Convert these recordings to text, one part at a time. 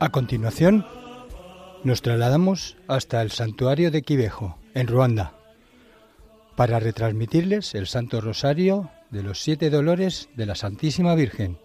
A continuación, nos trasladamos hasta el santuario de Quivejo, en Ruanda, para retransmitirles el Santo Rosario de los Siete Dolores de la Santísima Virgen.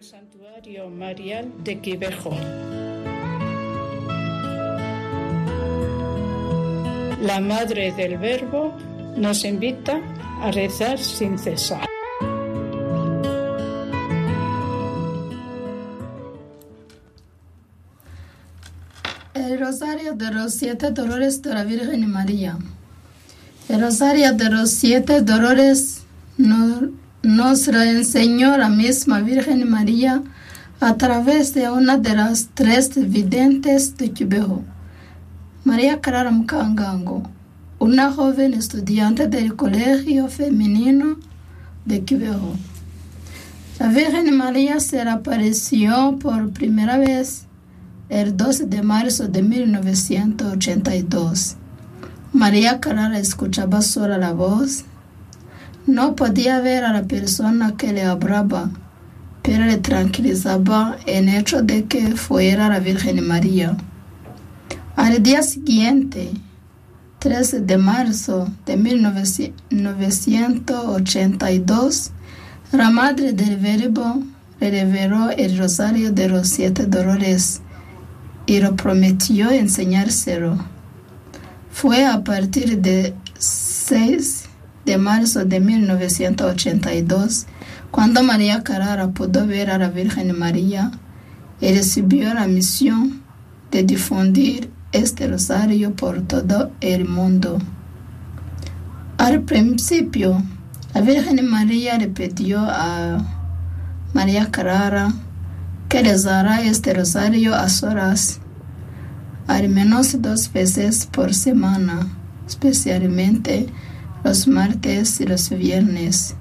Santuario Marial de Quivejo. La Madre del Verbo nos invita a rezar sin cesar. Rosario de los Siete Dolores de la Virgen María. El Rosario de los Siete Dolores no- nos lo enseñó la misma Virgen María a través de una de las tres videntes de Quibejo, María Clara Mkangango, una joven estudiante del Colegio Femenino de Quibejo. La Virgen María se apareció por primera vez el 12 de marzo de 1982. María Clara escuchaba sola la voz. No podía ver a la persona que le hablaba, pero le tranquilizaba el hecho de que fuera la Virgen María. Al día siguiente, 13 de marzo de 1982, la Madre del Verbo le reveló el Rosario de los Siete Dolores y lo prometió enseñárselo. Fue a partir de 6 de marzo de 1982 cuando María Carrara pudo ver a la Virgen María y recibió la misión de difundir este rosario por todo el mundo. Al principio, la Virgen María le pidió a María Carrara que rezara este rosario a solas, al menos dos veces por semana, especialmente los martes y los viernes.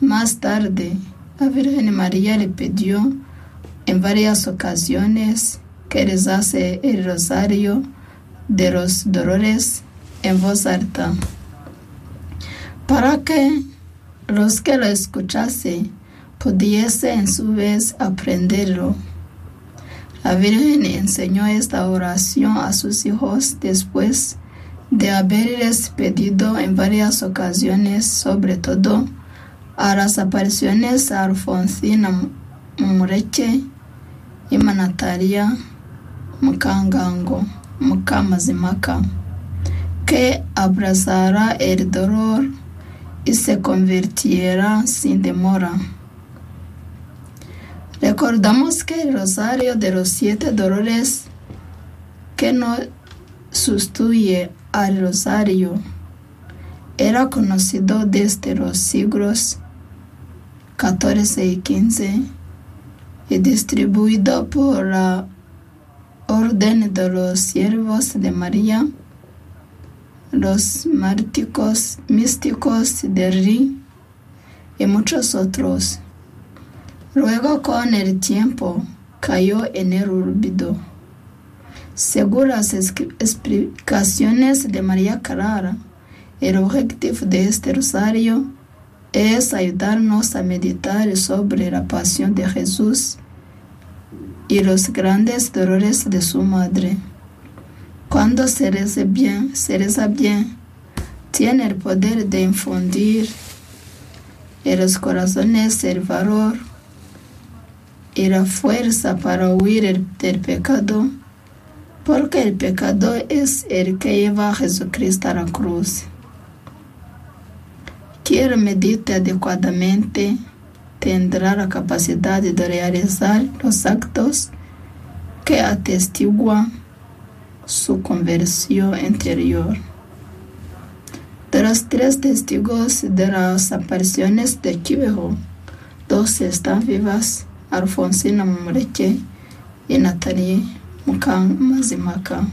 Más tarde, la Virgen María le pidió en varias ocasiones que rezase el rosario de los dolores en voz alta, para que los que lo escuchasen pudiese en su vez aprenderlo. La Virgen enseñó esta oración a sus hijos después de haberles pedido en varias ocasiones, sobre todo a las apariciones a Alfonsina Mureche y Manataria Mukangango Mukamazimaka, que abrazara el dolor y se convirtiera sin demora. Recordamos que el rosario de los siete dolores que no sustituye al rosario era conocido desde los siglos XIV y XV y distribuido por la Orden de los Siervos de María, los márticos místicos de Ri y muchos otros. Luego con el tiempo cayó en el olvido. Según las explicaciones de María Carrara, el objetivo de este rosario es ayudarnos a meditar sobre la pasión de Jesús y los grandes dolores de su madre. Cuando se reza bien, se reza bien, tiene el poder de infundir en los corazones el valor y la fuerza para huir del pecado porque el pecador es el que lleva a Jesucristo a la cruz. Quien medite adecuadamente tendrá la capacidad de realizar los actos que atestiguan su conversión interior. De los tres testigos de las apariciones de Quivejo, dos están vivas, Alfonsina Mumureke y Natalie Mukan Mazimaka.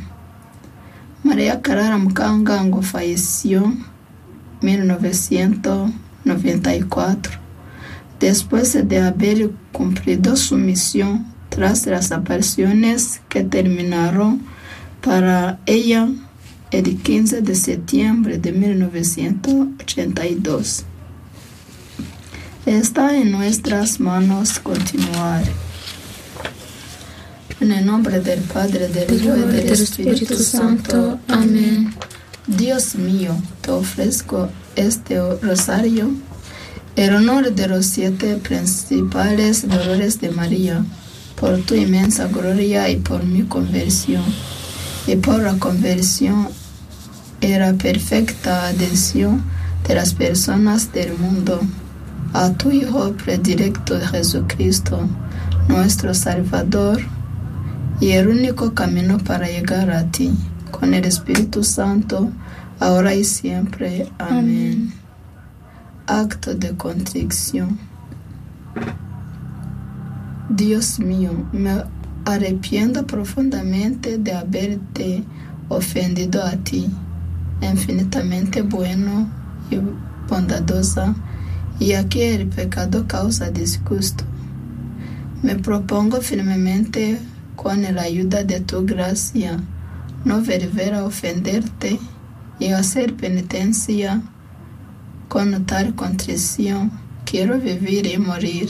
María Carara Mukangango falleció en 1994, después de haber cumplido su misión tras las apariciones que terminaron para ella el 15 de septiembre de 1982. Está en nuestras manos continuar. En el nombre del Padre, del Hijo y del Espíritu Santo. Amén. Dios mío, te ofrezco este rosario en honor de los siete principales dolores de María, por tu inmensa gloria y por mi conversión, y por la conversión y la perfecta adhesión de las personas del mundo a tu Hijo predilecto Jesucristo, nuestro Salvador, y el único camino para llegar a ti, con el Espíritu Santo, ahora y siempre. Amén. Acto de contrición. Dios mío, me arrepiento profundamente de haberte ofendido a ti, infinitamente bueno y bondadosa, y a que el pecado causa disgusto. Me propongo firmemente, con la ayuda de tu gracia, no volver a ofenderte y hacer penitencia con tal contrición. Quiero vivir y morir.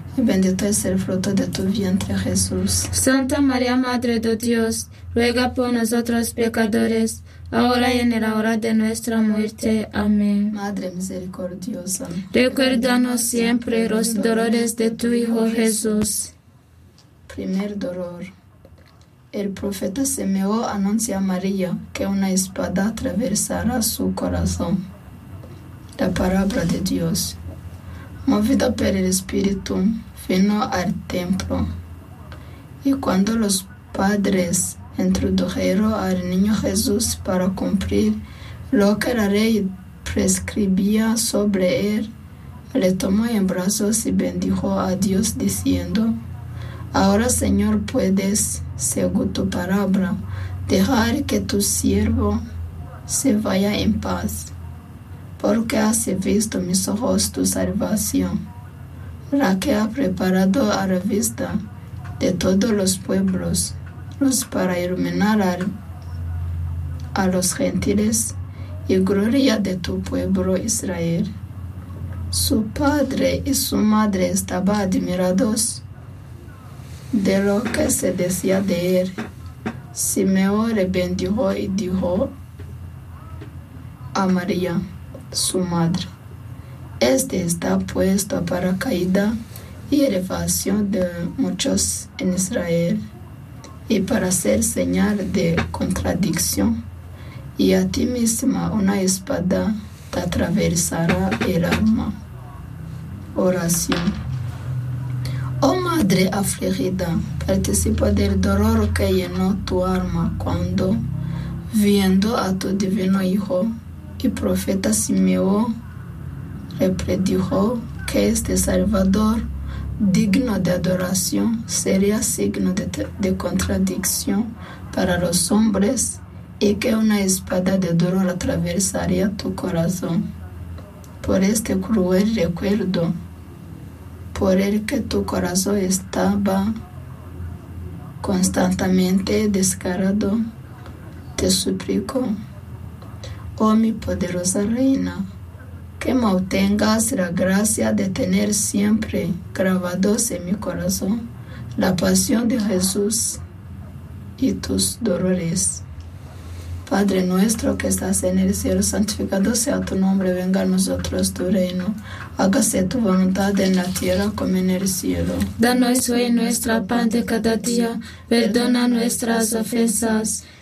bendito es el fruto de tu vientre Jesús. Santa María, Madre de Dios, ruega por nosotros pecadores, ahora y en la hora de nuestra muerte. Amén. Madre misericordiosa, Recuérdanos siempre los dolores de tu Hijo Jesús. primer dolor. El profeta Simeón anuncia a María que una espada atravesará su corazón. La palabra de Dios. Movida por el Espíritu, vino al templo. Y cuando los padres introdujeron al niño Jesús para cumplir lo que la ley prescribía sobre él, le tomó en brazos y bendijo a Dios diciendo, Ahora Señor puedes, según tu palabra, dejar que tu siervo se vaya en paz, porque has visto mis ojos tu salvación, la que ha preparado a la vista de todos los pueblos, luz para iluminar a los gentiles y gloria de tu pueblo Israel. Su padre y su madre estaban admirados de lo que se decía de él. Simeón bendijo y dijo a María, su madre, este está puesto para caída y elevación de muchos en Israel y para ser señal de contradicción. Y a ti misma una espada te atravesará el alma. Oración. Oh Madre afligida, participa del dolor que llenó tu alma cuando, viendo a tu divino Hijo y profeta Simeón, le predijo que este Salvador digno de adoración sería signo de, de contradicción para los hombres y que una espada de dolor atravesaría tu corazón. Por este cruel recuerdo, por el que tu corazón estaba constantemente descarado, te suplico, oh mi poderosa reina, que me obtengas la gracia de tener siempre grabados en mi corazón la pasión de Jesús y tus dolores. Padre nuestro que estás en el cielo, santificado sea tu nombre, venga a nosotros tu reino, hágase tu voluntad en la tierra como en el cielo. Danos hoy nuestra pan de cada día, perdona nuestras ofensas,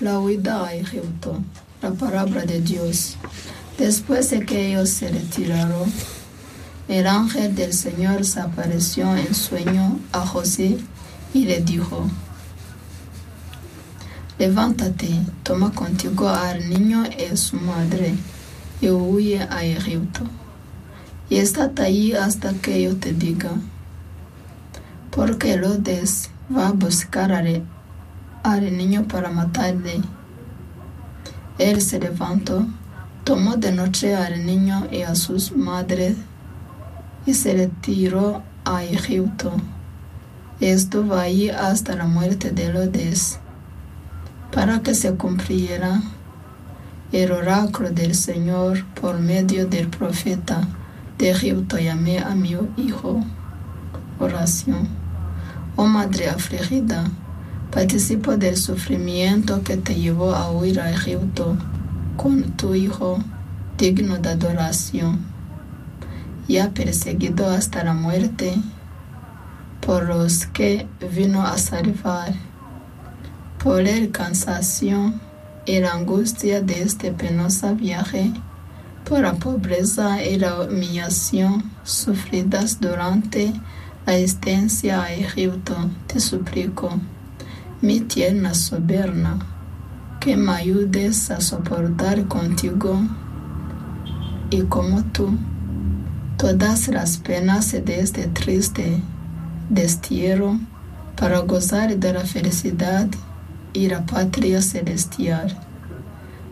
La huida a Egipto, la palabra de Dios. Después de que ellos se retiraron, el ángel del Señor se apareció en sueño a José y le dijo, levántate, toma contigo al niño y su madre y huye a Egipto. Y estate allí hasta que yo te diga, porque Herodes va a buscar al, al niño para matarle. Él se levantó, tomó de noche al niño y a sus madres y se retiró a Egipto. Estuvo allí hasta la muerte de Herodes, para que se cumpliera el oráculo del Señor por medio del profeta de Egipto llamé a mi hijo. Oración. Oh Madre afligida, participo del sufrimiento que te llevó a huir a Egipto con tu hijo digno de adoración, ya perseguido hasta la muerte por los que vino a salvar, por el cansancio y la angustia de este penoso viaje, por la pobreza y la humillación sufridas durante la estancia a Egipto, te suplico, mi tierna soberana, que me ayudes a soportar contigo y como tú todas las penas de este triste destierro para gozar de la felicidad y la patria celestial.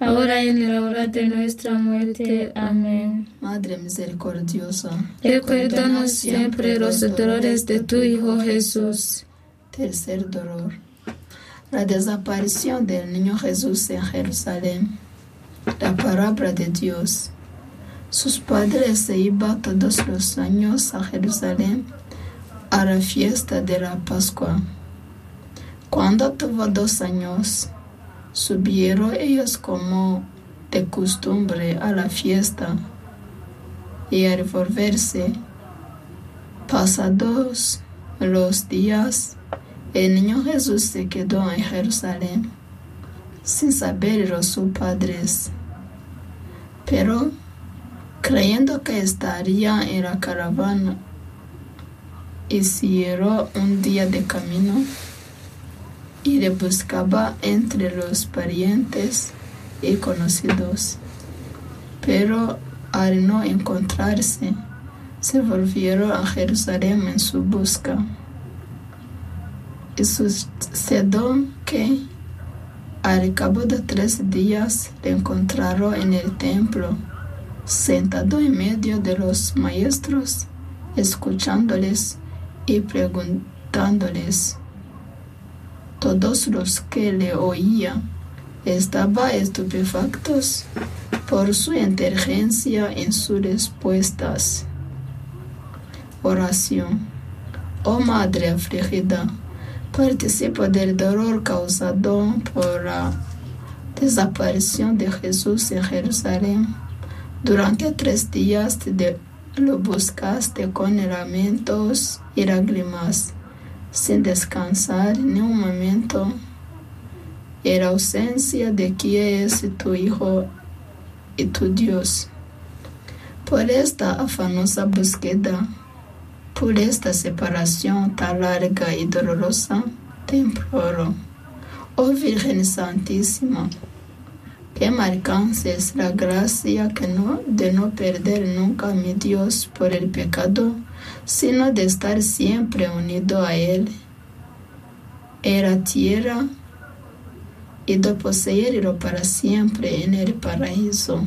ahora y en la hora de nuestra muerte. Amén. Madre misericordiosa, Recuérdanos siempre los dolores de tu Hijo Jesús. tercer dolor. La desaparición del niño Jesús en Jerusalén. La palabra de Dios. Sus padres se iban todos los años a Jerusalén a la fiesta de la Pascua. Cuando tuvo dos años, subieron ellos como de costumbre a la fiesta y al volverse, pasados los días, el niño Jesús se quedó en Jerusalén sin saberlo sus padres. Pero creyendo que estaría en la caravana, hicieron un día de camino y le buscaba entre los parientes y conocidos. Pero al no encontrarse, se volvieron a Jerusalén en su busca. Y sucedió que al cabo de tres días le encontraron en el templo, sentado en medio de los maestros, escuchándoles y preguntándoles. Todos los que le oían estaban estupefactos por su inteligencia en sus respuestas. Oración. Oh Madre afligida, participo del dolor causado por la desaparición de Jesús en Jerusalén. Durante tres días de- lo buscaste con lamentos y lágrimas, sin descansar ni un momento. En la ausencia de quien es tu Hijo y tu Dios. Por esta afanosa búsqueda, por esta separación tan larga y dolorosa, te imploro, oh Virgen Santísima, que me alcances la gracia que no, de no perder nunca a mi Dios por el pecado, sino de estar siempre unido a Él en la tierra y de poseerlo para siempre en el paraíso.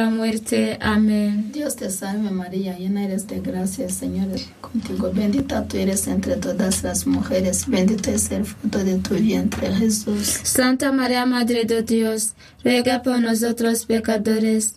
muerte. Amén. Dios te salve María, llena eres de gracia, Señor es contigo. Bendita tú eres entre todas las mujeres, bendito es el fruto de tu vientre Jesús. Santa María, Madre de Dios, ruega por nosotros pecadores,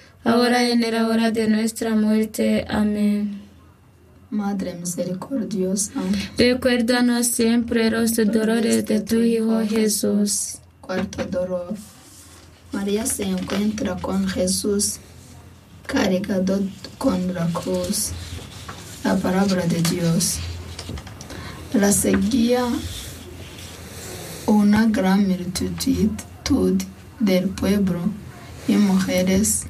ahora y en la hora de nuestra muerte. Amén. Madre misericordiosa, Recuérdanos siempre los dolores de tu Hijo Jesús. cuarto dolor. María se encuentra con Jesús cargado con la cruz, la palabra de Dios. La seguía una gran multitud del pueblo y mujeres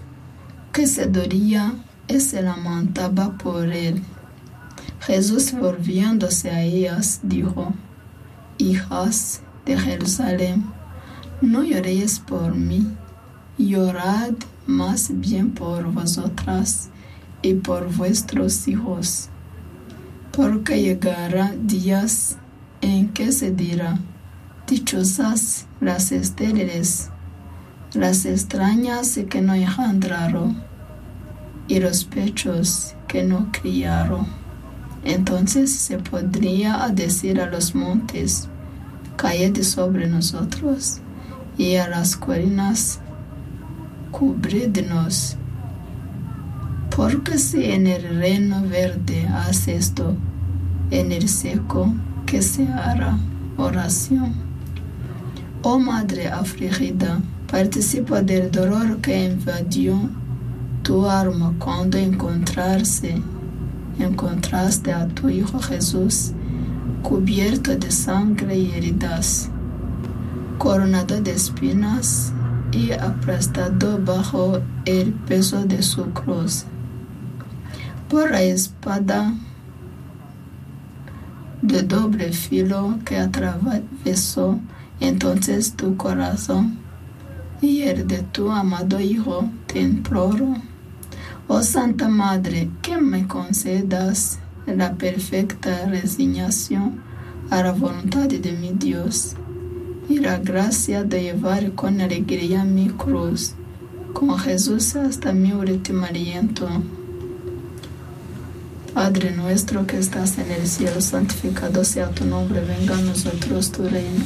que se dolía y se lamentaba por él. Jesús volviéndose a ellas dijo, Hijas de Jerusalén, no lloréis por mí, llorad más bien por vosotras y por vuestros hijos, porque llegará días en que se dirá, dichosas las estériles, las extrañas que no engendraron, y los pechos que no criaron. Entonces se podría decir a los montes, caed sobre nosotros, y a las colinas, cubridnos. Porque si en el reino verde hace esto, en el seco que se hará oración. Oh Madre afligida, participa del dolor que invadió tu alma cuando encontraste a tu Hijo Jesús cubierto de sangre y heridas, coronado de espinas y aplastado bajo el peso de su cruz. Por la espada de doble filo que atravesó entonces tu corazón el de tu amado Hijo, te imploro. Oh Santa Madre, que me concedas la perfecta resignación a la voluntad de mi Dios y la gracia de llevar con alegría mi cruz, con Jesús hasta mi último aliento. Padre nuestro que estás en el cielo, santificado sea tu nombre, venga a nosotros tu reino.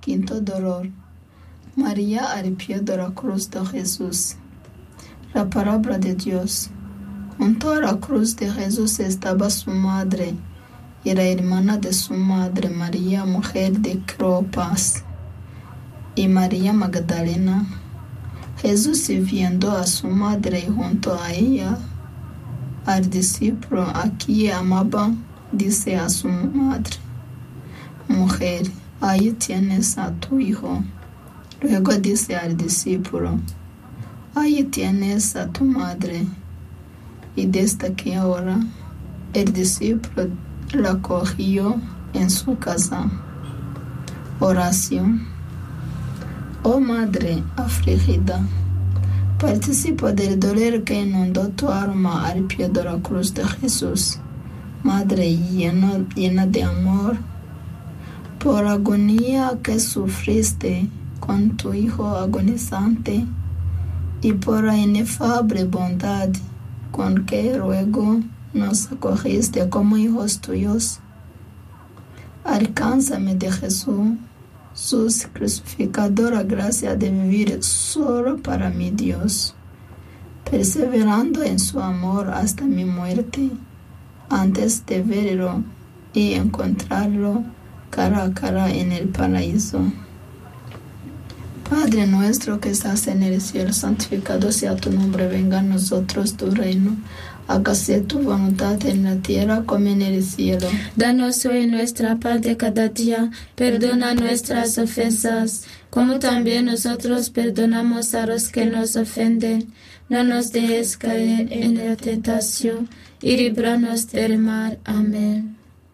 Quinto dolor. María al de la cruz de Jesús. La palabra de Dios. Junto a la cruz de Jesús estaba su madre y la hermana de su madre, María, mujer de Cleopas, y María Magdalena. Jesús, viendo a su madre y junto a ella, al discípulo a quien amaba, dice a su madre, Mujer, ahí tienes a tu hijo. Luego dice al discípulo, ahí tienes a tu madre. Y desde aquella hora, el discípulo la cogió en su casa. Oración. Oh Madre afligida, participo del dolor que inundó tu alma al pie de la cruz de Jesús. Madre llena, llena de amor, por agonía que sufriste con tu Hijo agonizante y por la inefable bondad con que luego nos acogiste como hijos tuyos. Alcánzame de Jesús su crucificadora gracia de vivir solo para mi Dios, perseverando en su amor hasta mi muerte, antes de verlo y encontrarlo cara a cara en el paraíso. Padre nuestro que estás en el cielo, santificado sea tu nombre, venga a nosotros tu reino. Hágase tu voluntad en la tierra como en el cielo. Danos hoy nuestra paz de cada día, perdona nuestras ofensas, como también nosotros perdonamos a los que nos ofenden. No nos dejes caer en la tentación y líbranos del mal. Amén.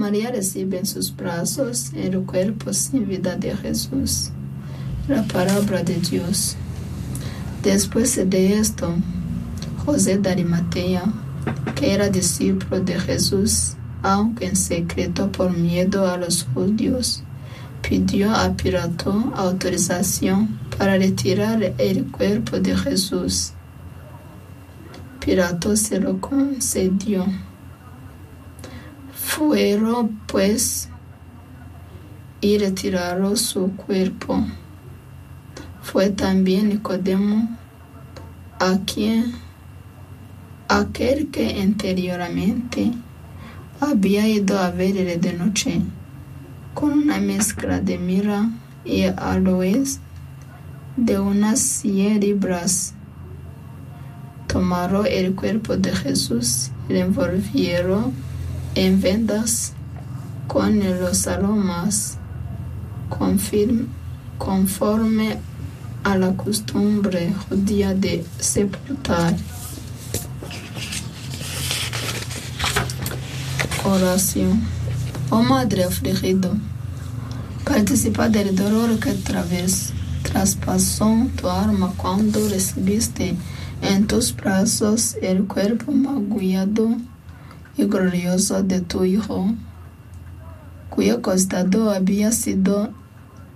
María recibe en sus brazos el cuerpo sin vida de Jesús. La palabra de Dios. Después de esto, José de Arimatea, que era discípulo de Jesús, aunque en secreto por miedo a los judíos, pidió a Pilato autorización para retirar el cuerpo de Jesús. Pilato se lo concedió. Fueron pues y retiraron su cuerpo. Fue también Nicodemo, a quien aquel que anteriormente había ido a verle de noche, con una mezcla de mira y aloes de unas cien libras. Tomaron el cuerpo de Jesús y lo envolvieron en vendas con los aromas conforme a la costumbre judía de sepultar. Oración. Oh Madre afligido, participa del dolor que través, traspasó tu alma cuando recibiste en tus brazos el cuerpo magullado y glorioso de tu Hijo, cuyo costado había sido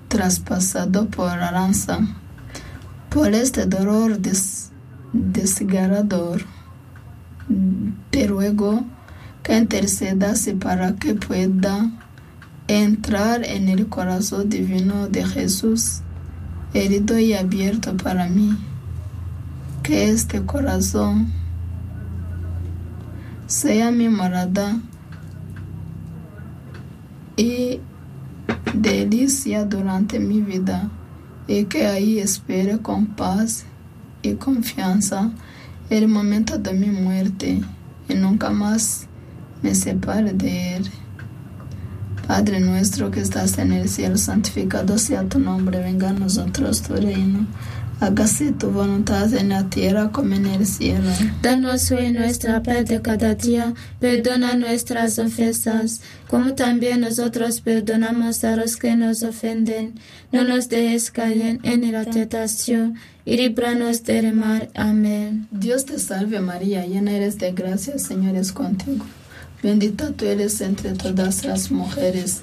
traspasado por la lanza. Por este dolor des- desgarrador, te ruego que intercedas para que pueda entrar en el corazón divino de Jesús, herido y abierto para mí. Que este corazón sea mi morada y delicia durante mi vida y que ahí espere con paz y confianza el momento de mi muerte y nunca más me separe de él. Padre nuestro que estás en el cielo, santificado sea tu nombre, venga a nosotros tu reino. Hágase tu voluntad en la tierra como en el cielo. Danos hoy nuestra pan de cada día, perdona nuestras ofensas, como también nosotros perdonamos a los que nos ofenden. No nos dejes caer en la tentación y líbranos del mal. Amén. Dios te salve María, llena eres de gracia, Señor es contigo. Bendita tú eres entre todas las mujeres,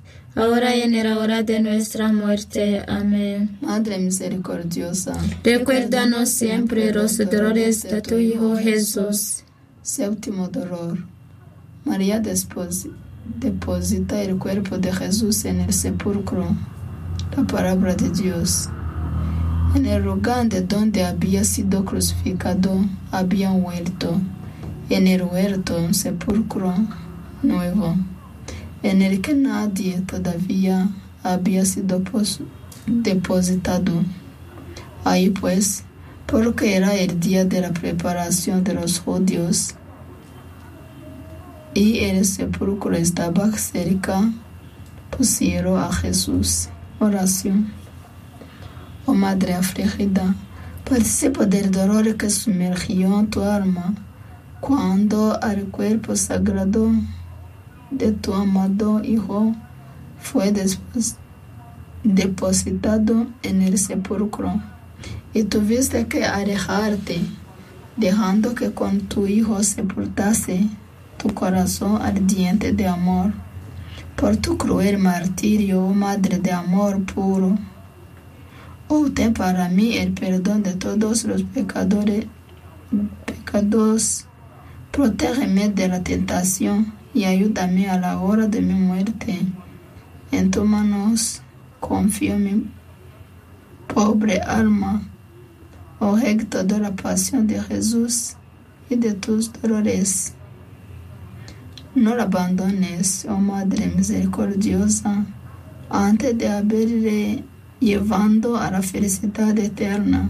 ahora y en la hora de nuestra muerte. Amén. Madre misericordiosa, Recuérdanos siempre los dolores de tu Hijo Jesús. séptimo dolor. María deposita el cuerpo de Jesús en el sepulcro. La palabra de Dios. En el lugar de donde había sido crucificado, había un huerto. En el huerto un sepulcro nuevo, en el que nadie todavía había sido pos- depositado. Ahí pues, porque era el día de la preparación de los judíos, y el sepulcro estaba cerca, pusieron a Jesús. Oración. Oh Madre afligida, participa del dolor que sumergió tu alma cuando al cuerpo sagrado de tu amado Hijo fue después depositado en el sepulcro y tuviste que alejarte, dejando que con tu Hijo sepultase tu corazón ardiente de amor. Por tu cruel martirio, oh Madre de amor puro, obtén para mí el perdón de todos los pecadores, pecados. Protégeme de la tentación y ayúdame a la hora de mi muerte. En tus manos confío mi pobre alma, objeto de la pasión de Jesús y de tus dolores. No la abandones, oh Madre misericordiosa, antes de haberle llevando a la felicidad eterna.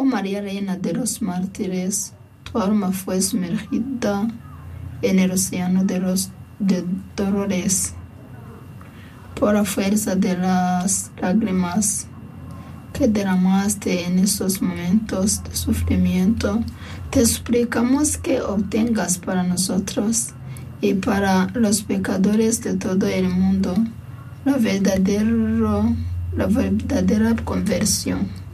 Oh María, Reina de los mártires, tu alma fue sumergida en el océano de los de dolores por la fuerza de las lágrimas que derramaste en esos momentos de sufrimiento, te suplicamos que obtengas para nosotros y para los pecadores de todo el mundo la, la verdadera conversión.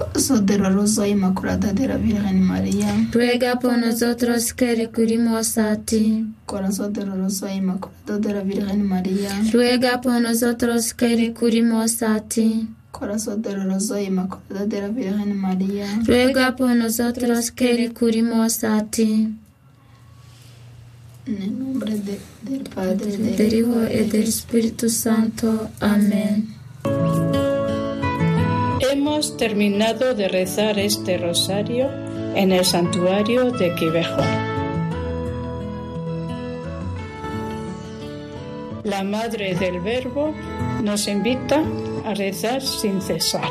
La Rosa Inmaculada de la Virgen María, Ruega por nosotros que recurrimos a ti. Corazón de la Rosa Inmaculada de la Virgen María, Ruega por nosotros que recurrimos a ti. Corazón de la Rosa Inmaculada de la Virgen María, Ruega por nosotros que recurrimos a ti. en el nombre de- del Padre, del Hijo y del Espíritu Santo. Amén. Hemos terminado de rezar este rosario en el santuario de Quivejo. La Madre del Verbo nos invita a rezar sin cesar.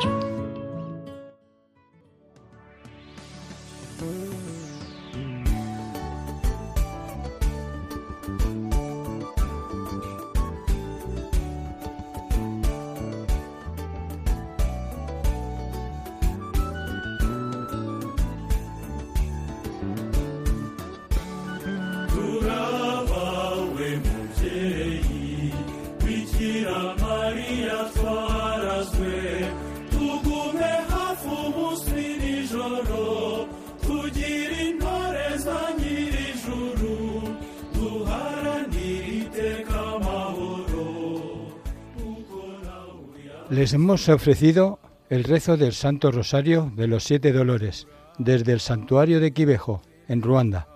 Les hemos ofrecido el rezo del Santo Rosario de los Siete Dolores desde el santuario de Quibejo, en Ruanda.